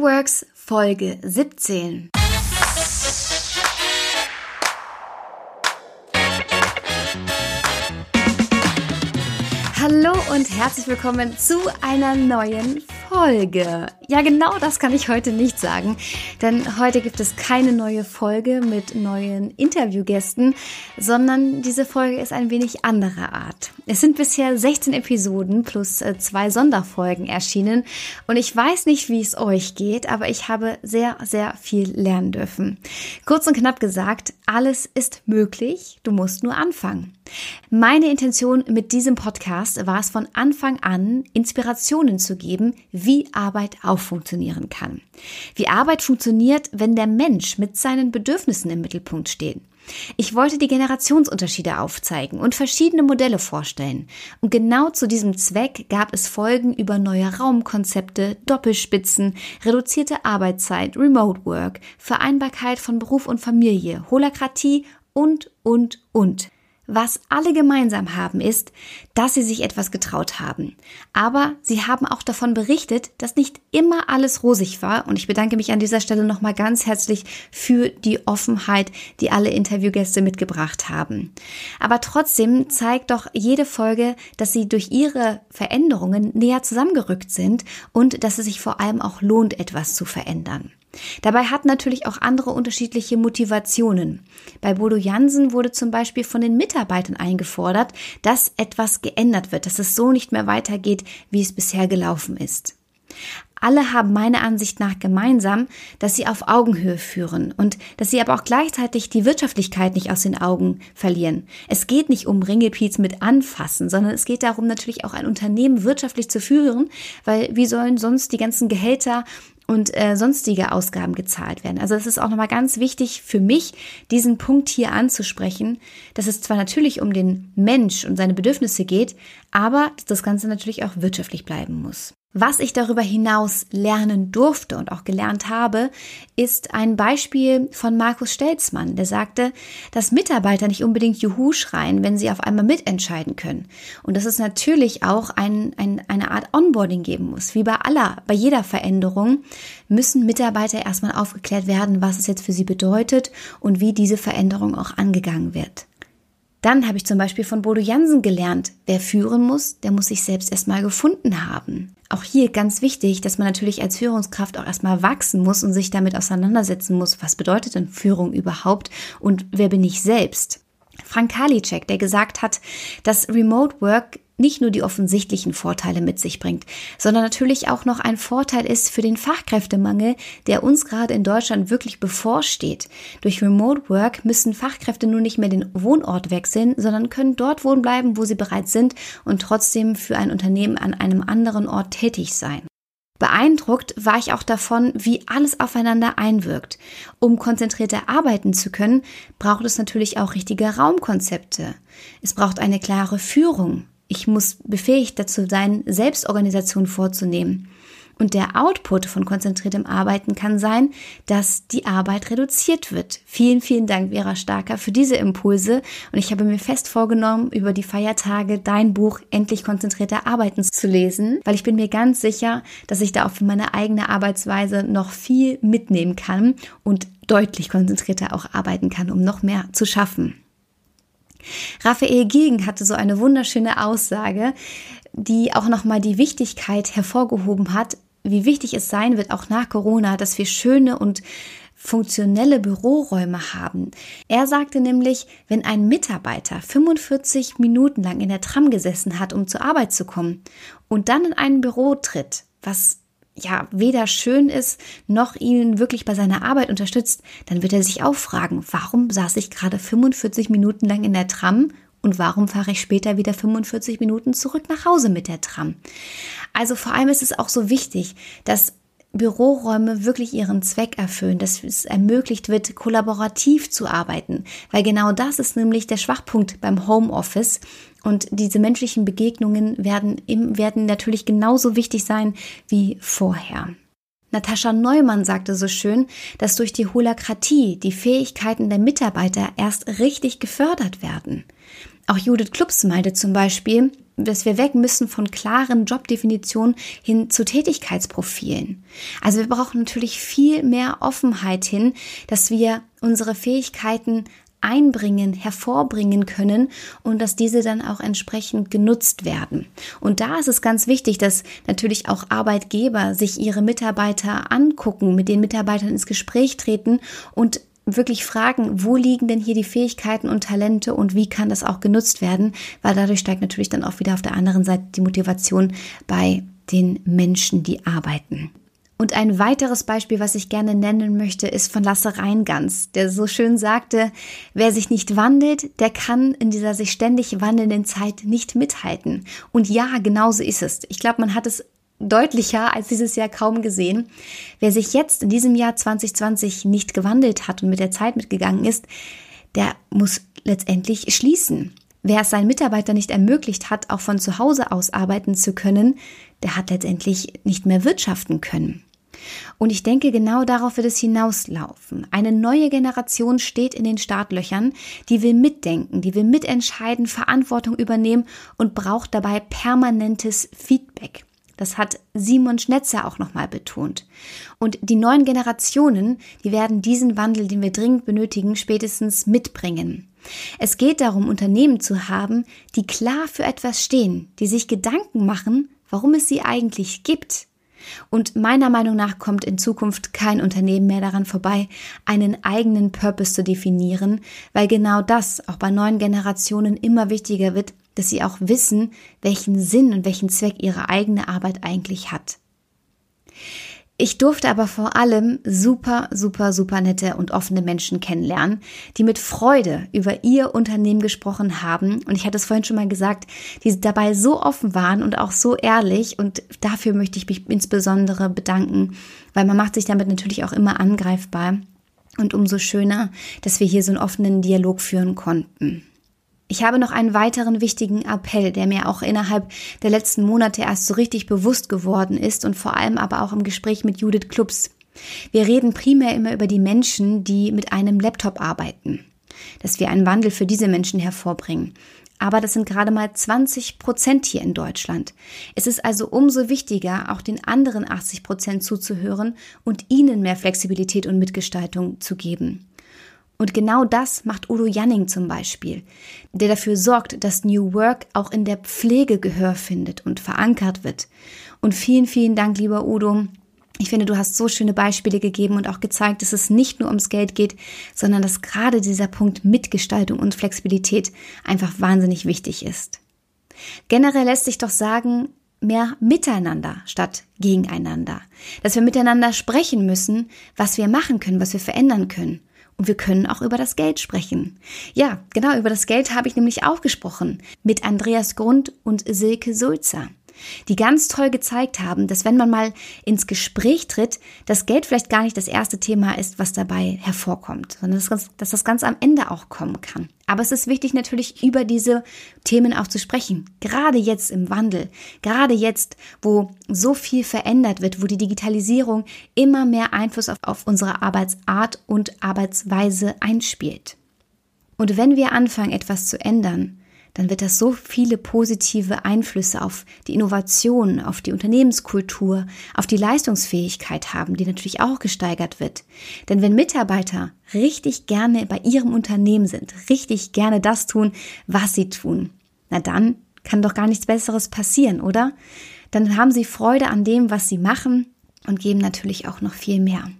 Works Folge 17. Hallo und herzlich willkommen zu einer neuen Folge. Ja, genau das kann ich heute nicht sagen, denn heute gibt es keine neue Folge mit neuen Interviewgästen, sondern diese Folge ist ein wenig anderer Art. Es sind bisher 16 Episoden plus äh, zwei Sonderfolgen erschienen und ich weiß nicht, wie es euch geht, aber ich habe sehr, sehr viel lernen dürfen. Kurz und knapp gesagt, alles ist möglich, du musst nur anfangen. Meine Intention mit diesem Podcast war es von Anfang an, Inspirationen zu geben, wie Arbeit auch funktionieren kann. Wie Arbeit funktioniert, wenn der Mensch mit seinen Bedürfnissen im Mittelpunkt steht. Ich wollte die Generationsunterschiede aufzeigen und verschiedene Modelle vorstellen. Und genau zu diesem Zweck gab es Folgen über neue Raumkonzepte, Doppelspitzen, reduzierte Arbeitszeit, Remote Work, Vereinbarkeit von Beruf und Familie, Holakratie und, und, und. Was alle gemeinsam haben ist, dass sie sich etwas getraut haben. Aber sie haben auch davon berichtet, dass nicht immer alles rosig war. Und ich bedanke mich an dieser Stelle nochmal ganz herzlich für die Offenheit, die alle Interviewgäste mitgebracht haben. Aber trotzdem zeigt doch jede Folge, dass sie durch ihre Veränderungen näher zusammengerückt sind und dass es sich vor allem auch lohnt, etwas zu verändern. Dabei hat natürlich auch andere unterschiedliche Motivationen. Bei Bodo Jansen wurde zum Beispiel von den Mitarbeitern eingefordert, dass etwas geändert wird, dass es so nicht mehr weitergeht, wie es bisher gelaufen ist. Alle haben meiner Ansicht nach gemeinsam, dass sie auf Augenhöhe führen und dass sie aber auch gleichzeitig die Wirtschaftlichkeit nicht aus den Augen verlieren. Es geht nicht um Ringelpiez mit anfassen, sondern es geht darum, natürlich auch ein Unternehmen wirtschaftlich zu führen, weil wie sollen sonst die ganzen Gehälter und äh, sonstige Ausgaben gezahlt werden. Also es ist auch nochmal ganz wichtig für mich, diesen Punkt hier anzusprechen, dass es zwar natürlich um den Mensch und seine Bedürfnisse geht, aber dass das Ganze natürlich auch wirtschaftlich bleiben muss. Was ich darüber hinaus lernen durfte und auch gelernt habe, ist ein Beispiel von Markus Stelzmann, der sagte, dass Mitarbeiter nicht unbedingt Juhu schreien, wenn sie auf einmal mitentscheiden können. Und dass es natürlich auch ein, ein, eine Art Onboarding geben muss. Wie bei aller, bei jeder Veränderung müssen Mitarbeiter erstmal aufgeklärt werden, was es jetzt für sie bedeutet und wie diese Veränderung auch angegangen wird. Dann habe ich zum Beispiel von Bodo Jansen gelernt, wer führen muss, der muss sich selbst erstmal gefunden haben. Auch hier ganz wichtig, dass man natürlich als Führungskraft auch erstmal wachsen muss und sich damit auseinandersetzen muss, was bedeutet denn Führung überhaupt und wer bin ich selbst. Frank Karliczek, der gesagt hat, dass Remote Work nicht nur die offensichtlichen Vorteile mit sich bringt, sondern natürlich auch noch ein Vorteil ist für den Fachkräftemangel, der uns gerade in Deutschland wirklich bevorsteht. Durch Remote Work müssen Fachkräfte nun nicht mehr den Wohnort wechseln, sondern können dort wohnen bleiben, wo sie bereits sind und trotzdem für ein Unternehmen an einem anderen Ort tätig sein. Beeindruckt war ich auch davon, wie alles aufeinander einwirkt. Um konzentrierter arbeiten zu können, braucht es natürlich auch richtige Raumkonzepte. Es braucht eine klare Führung. Ich muss befähigt dazu sein, Selbstorganisation vorzunehmen. Und der Output von konzentriertem Arbeiten kann sein, dass die Arbeit reduziert wird. Vielen, vielen Dank, Vera Starker, für diese Impulse. Und ich habe mir fest vorgenommen, über die Feiertage dein Buch Endlich konzentrierter Arbeiten zu lesen, weil ich bin mir ganz sicher, dass ich da auf meine eigene Arbeitsweise noch viel mitnehmen kann und deutlich konzentrierter auch arbeiten kann, um noch mehr zu schaffen. Raphael Gegen hatte so eine wunderschöne Aussage, die auch nochmal die Wichtigkeit hervorgehoben hat, wie wichtig es sein wird, auch nach Corona, dass wir schöne und funktionelle Büroräume haben. Er sagte nämlich, wenn ein Mitarbeiter 45 Minuten lang in der Tram gesessen hat, um zur Arbeit zu kommen und dann in ein Büro tritt, was ja weder schön ist, noch ihn wirklich bei seiner Arbeit unterstützt, dann wird er sich auch fragen, warum saß ich gerade 45 Minuten lang in der Tram und warum fahre ich später wieder 45 Minuten zurück nach Hause mit der Tram? Also vor allem ist es auch so wichtig, dass Büroräume wirklich ihren Zweck erfüllen, dass es ermöglicht wird, kollaborativ zu arbeiten, weil genau das ist nämlich der Schwachpunkt beim Homeoffice, und diese menschlichen Begegnungen werden, werden natürlich genauso wichtig sein wie vorher. Natascha Neumann sagte so schön, dass durch die Holakratie die Fähigkeiten der Mitarbeiter erst richtig gefördert werden. Auch Judith Klubs meinte zum Beispiel, dass wir weg müssen von klaren Jobdefinitionen hin zu Tätigkeitsprofilen. Also wir brauchen natürlich viel mehr Offenheit hin, dass wir unsere Fähigkeiten einbringen, hervorbringen können und dass diese dann auch entsprechend genutzt werden. Und da ist es ganz wichtig, dass natürlich auch Arbeitgeber sich ihre Mitarbeiter angucken, mit den Mitarbeitern ins Gespräch treten und wirklich fragen, wo liegen denn hier die Fähigkeiten und Talente und wie kann das auch genutzt werden, weil dadurch steigt natürlich dann auch wieder auf der anderen Seite die Motivation bei den Menschen, die arbeiten. Und ein weiteres Beispiel, was ich gerne nennen möchte, ist von Lasse Reingans, der so schön sagte, wer sich nicht wandelt, der kann in dieser sich ständig wandelnden Zeit nicht mithalten. Und ja, genauso ist es. Ich glaube, man hat es deutlicher als dieses Jahr kaum gesehen. Wer sich jetzt in diesem Jahr 2020 nicht gewandelt hat und mit der Zeit mitgegangen ist, der muss letztendlich schließen. Wer es seinen Mitarbeitern nicht ermöglicht hat, auch von zu Hause aus arbeiten zu können, der hat letztendlich nicht mehr wirtschaften können. Und ich denke, genau darauf wird es hinauslaufen. Eine neue Generation steht in den Startlöchern, die will mitdenken, die will mitentscheiden, Verantwortung übernehmen und braucht dabei permanentes Feedback. Das hat Simon Schnetzer auch nochmal betont. Und die neuen Generationen, die werden diesen Wandel, den wir dringend benötigen, spätestens mitbringen. Es geht darum, Unternehmen zu haben, die klar für etwas stehen, die sich Gedanken machen, warum es sie eigentlich gibt. Und meiner Meinung nach kommt in Zukunft kein Unternehmen mehr daran vorbei, einen eigenen Purpose zu definieren, weil genau das auch bei neuen Generationen immer wichtiger wird, dass sie auch wissen, welchen Sinn und welchen Zweck ihre eigene Arbeit eigentlich hat. Ich durfte aber vor allem super, super, super nette und offene Menschen kennenlernen, die mit Freude über ihr Unternehmen gesprochen haben. Und ich hatte es vorhin schon mal gesagt, die dabei so offen waren und auch so ehrlich. Und dafür möchte ich mich insbesondere bedanken, weil man macht sich damit natürlich auch immer angreifbar. Und umso schöner, dass wir hier so einen offenen Dialog führen konnten. Ich habe noch einen weiteren wichtigen Appell, der mir auch innerhalb der letzten Monate erst so richtig bewusst geworden ist und vor allem aber auch im Gespräch mit Judith Klubs. Wir reden primär immer über die Menschen, die mit einem Laptop arbeiten, dass wir einen Wandel für diese Menschen hervorbringen. Aber das sind gerade mal 20 Prozent hier in Deutschland. Es ist also umso wichtiger, auch den anderen 80 Prozent zuzuhören und ihnen mehr Flexibilität und Mitgestaltung zu geben. Und genau das macht Udo Janning zum Beispiel, der dafür sorgt, dass New Work auch in der Pflege Gehör findet und verankert wird. Und vielen, vielen Dank, lieber Udo. Ich finde, du hast so schöne Beispiele gegeben und auch gezeigt, dass es nicht nur ums Geld geht, sondern dass gerade dieser Punkt Mitgestaltung und Flexibilität einfach wahnsinnig wichtig ist. Generell lässt sich doch sagen, mehr miteinander statt gegeneinander. Dass wir miteinander sprechen müssen, was wir machen können, was wir verändern können. Und wir können auch über das Geld sprechen. Ja, genau, über das Geld habe ich nämlich auch gesprochen mit Andreas Grund und Silke Sulzer die ganz toll gezeigt haben, dass wenn man mal ins Gespräch tritt, das Geld vielleicht gar nicht das erste Thema ist, was dabei hervorkommt, sondern dass, dass das ganz am Ende auch kommen kann. Aber es ist wichtig natürlich über diese Themen auch zu sprechen. Gerade jetzt im Wandel, gerade jetzt, wo so viel verändert wird, wo die Digitalisierung immer mehr Einfluss auf, auf unsere Arbeitsart und Arbeitsweise einspielt. Und wenn wir anfangen, etwas zu ändern, dann wird das so viele positive Einflüsse auf die Innovation, auf die Unternehmenskultur, auf die Leistungsfähigkeit haben, die natürlich auch gesteigert wird. Denn wenn Mitarbeiter richtig gerne bei ihrem Unternehmen sind, richtig gerne das tun, was sie tun, na dann kann doch gar nichts Besseres passieren, oder? Dann haben sie Freude an dem, was sie machen und geben natürlich auch noch viel mehr.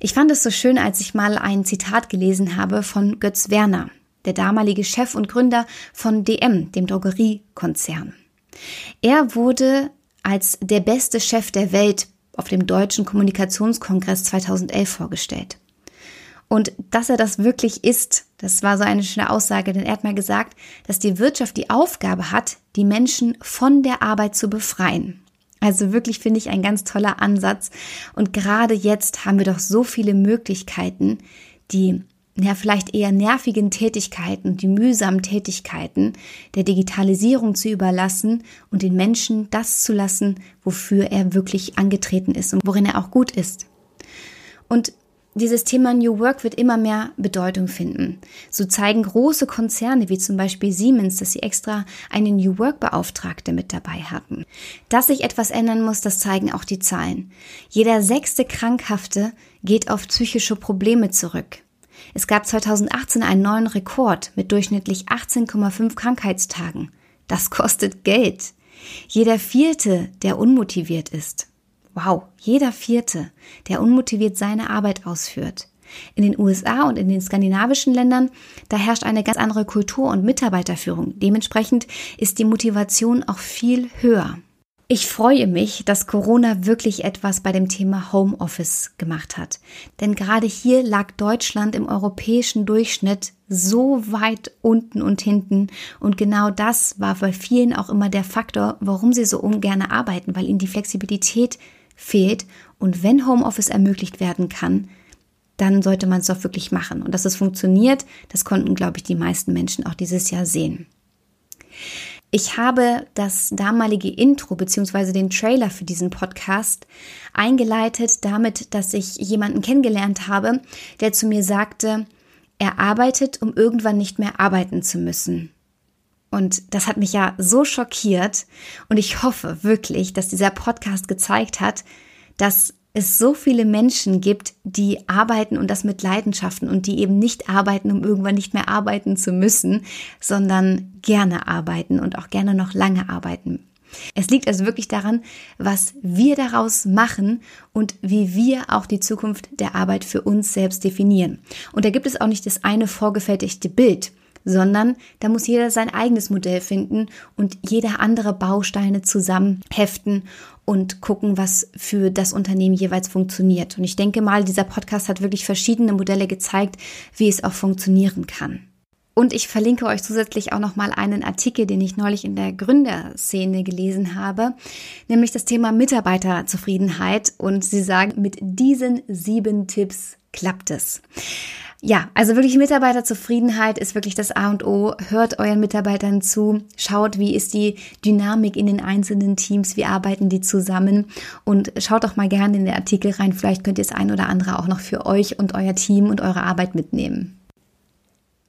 Ich fand es so schön, als ich mal ein Zitat gelesen habe von Götz Werner der damalige Chef und Gründer von DM, dem Drogeriekonzern. Er wurde als der beste Chef der Welt auf dem Deutschen Kommunikationskongress 2011 vorgestellt. Und dass er das wirklich ist, das war so eine schöne Aussage, denn er hat mal gesagt, dass die Wirtschaft die Aufgabe hat, die Menschen von der Arbeit zu befreien. Also wirklich finde ich ein ganz toller Ansatz. Und gerade jetzt haben wir doch so viele Möglichkeiten, die ja, vielleicht eher nervigen Tätigkeiten, die mühsamen Tätigkeiten der Digitalisierung zu überlassen und den Menschen das zu lassen, wofür er wirklich angetreten ist und worin er auch gut ist. Und dieses Thema New Work wird immer mehr Bedeutung finden. So zeigen große Konzerne wie zum Beispiel Siemens, dass sie extra eine New Work Beauftragte mit dabei hatten. Dass sich etwas ändern muss, das zeigen auch die Zahlen. Jeder sechste Krankhafte geht auf psychische Probleme zurück. Es gab 2018 einen neuen Rekord mit durchschnittlich 18,5 Krankheitstagen. Das kostet Geld. Jeder vierte, der unmotiviert ist. Wow, jeder vierte, der unmotiviert seine Arbeit ausführt. In den USA und in den skandinavischen Ländern, da herrscht eine ganz andere Kultur und Mitarbeiterführung. Dementsprechend ist die Motivation auch viel höher. Ich freue mich, dass Corona wirklich etwas bei dem Thema Homeoffice gemacht hat. Denn gerade hier lag Deutschland im europäischen Durchschnitt so weit unten und hinten. Und genau das war bei vielen auch immer der Faktor, warum sie so ungern arbeiten, weil ihnen die Flexibilität fehlt. Und wenn Homeoffice ermöglicht werden kann, dann sollte man es doch wirklich machen. Und dass es funktioniert, das konnten, glaube ich, die meisten Menschen auch dieses Jahr sehen. Ich habe das damalige Intro beziehungsweise den Trailer für diesen Podcast eingeleitet damit, dass ich jemanden kennengelernt habe, der zu mir sagte, er arbeitet, um irgendwann nicht mehr arbeiten zu müssen. Und das hat mich ja so schockiert und ich hoffe wirklich, dass dieser Podcast gezeigt hat, dass es so viele Menschen gibt, die arbeiten und das mit Leidenschaften und die eben nicht arbeiten, um irgendwann nicht mehr arbeiten zu müssen, sondern gerne arbeiten und auch gerne noch lange arbeiten. Es liegt also wirklich daran, was wir daraus machen und wie wir auch die Zukunft der Arbeit für uns selbst definieren. Und da gibt es auch nicht das eine vorgefertigte Bild sondern da muss jeder sein eigenes Modell finden und jeder andere Bausteine zusammen heften und gucken, was für das Unternehmen jeweils funktioniert. Und ich denke mal, dieser Podcast hat wirklich verschiedene Modelle gezeigt, wie es auch funktionieren kann. Und ich verlinke euch zusätzlich auch nochmal einen Artikel, den ich neulich in der Gründerszene gelesen habe, nämlich das Thema Mitarbeiterzufriedenheit. Und sie sagen, mit diesen sieben Tipps klappt es. Ja, also wirklich Mitarbeiterzufriedenheit ist wirklich das A und O. Hört euren Mitarbeitern zu, schaut, wie ist die Dynamik in den einzelnen Teams, wie arbeiten die zusammen und schaut doch mal gerne in den Artikel rein. Vielleicht könnt ihr das ein oder andere auch noch für euch und euer Team und eure Arbeit mitnehmen.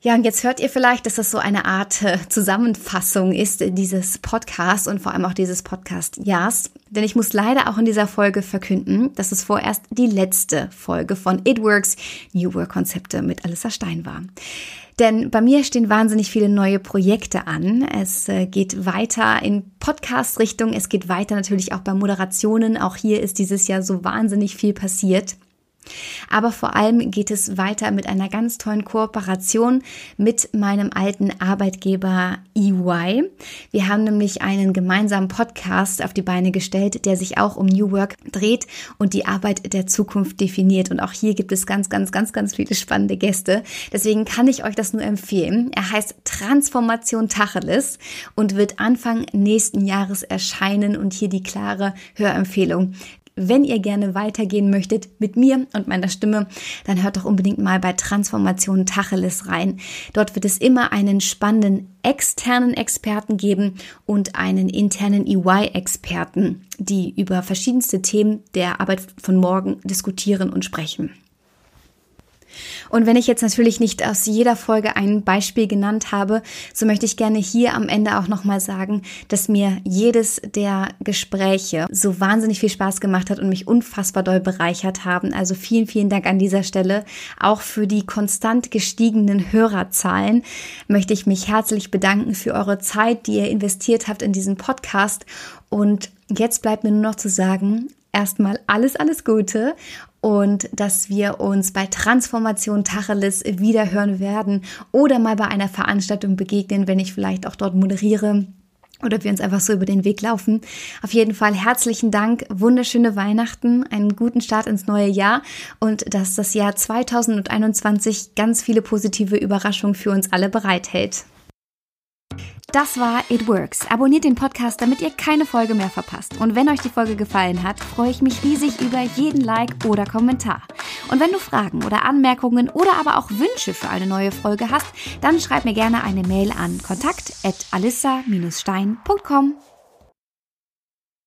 Ja, und jetzt hört ihr vielleicht, dass das so eine Art äh, Zusammenfassung ist dieses Podcast und vor allem auch dieses Podcast-Jahrs. Denn ich muss leider auch in dieser Folge verkünden, dass es vorerst die letzte Folge von It Works New Work Konzepte mit Alissa Stein war. Denn bei mir stehen wahnsinnig viele neue Projekte an. Es äh, geht weiter in Podcast-Richtung. Es geht weiter natürlich auch bei Moderationen. Auch hier ist dieses Jahr so wahnsinnig viel passiert. Aber vor allem geht es weiter mit einer ganz tollen Kooperation mit meinem alten Arbeitgeber EY. Wir haben nämlich einen gemeinsamen Podcast auf die Beine gestellt, der sich auch um New Work dreht und die Arbeit der Zukunft definiert. Und auch hier gibt es ganz, ganz, ganz, ganz viele spannende Gäste. Deswegen kann ich euch das nur empfehlen. Er heißt Transformation Tacheles und wird Anfang nächsten Jahres erscheinen und hier die klare Hörempfehlung. Wenn ihr gerne weitergehen möchtet mit mir und meiner Stimme, dann hört doch unbedingt mal bei Transformation Tacheles rein. Dort wird es immer einen spannenden externen Experten geben und einen internen EY-Experten, die über verschiedenste Themen der Arbeit von morgen diskutieren und sprechen. Und wenn ich jetzt natürlich nicht aus jeder Folge ein Beispiel genannt habe, so möchte ich gerne hier am Ende auch nochmal sagen, dass mir jedes der Gespräche so wahnsinnig viel Spaß gemacht hat und mich unfassbar doll bereichert haben. Also vielen, vielen Dank an dieser Stelle. Auch für die konstant gestiegenen Hörerzahlen möchte ich mich herzlich bedanken für eure Zeit, die ihr investiert habt in diesen Podcast. Und jetzt bleibt mir nur noch zu sagen, erstmal alles, alles Gute und dass wir uns bei Transformation Tacheles wieder hören werden oder mal bei einer Veranstaltung begegnen, wenn ich vielleicht auch dort moderiere oder wir uns einfach so über den Weg laufen. Auf jeden Fall herzlichen Dank, wunderschöne Weihnachten, einen guten Start ins neue Jahr und dass das Jahr 2021 ganz viele positive Überraschungen für uns alle bereithält. Das war It Works. Abonniert den Podcast, damit ihr keine Folge mehr verpasst. Und wenn euch die Folge gefallen hat, freue ich mich riesig über jeden Like oder Kommentar. Und wenn du Fragen oder Anmerkungen oder aber auch Wünsche für eine neue Folge hast, dann schreib mir gerne eine Mail an kontakt@alissa-stein.com.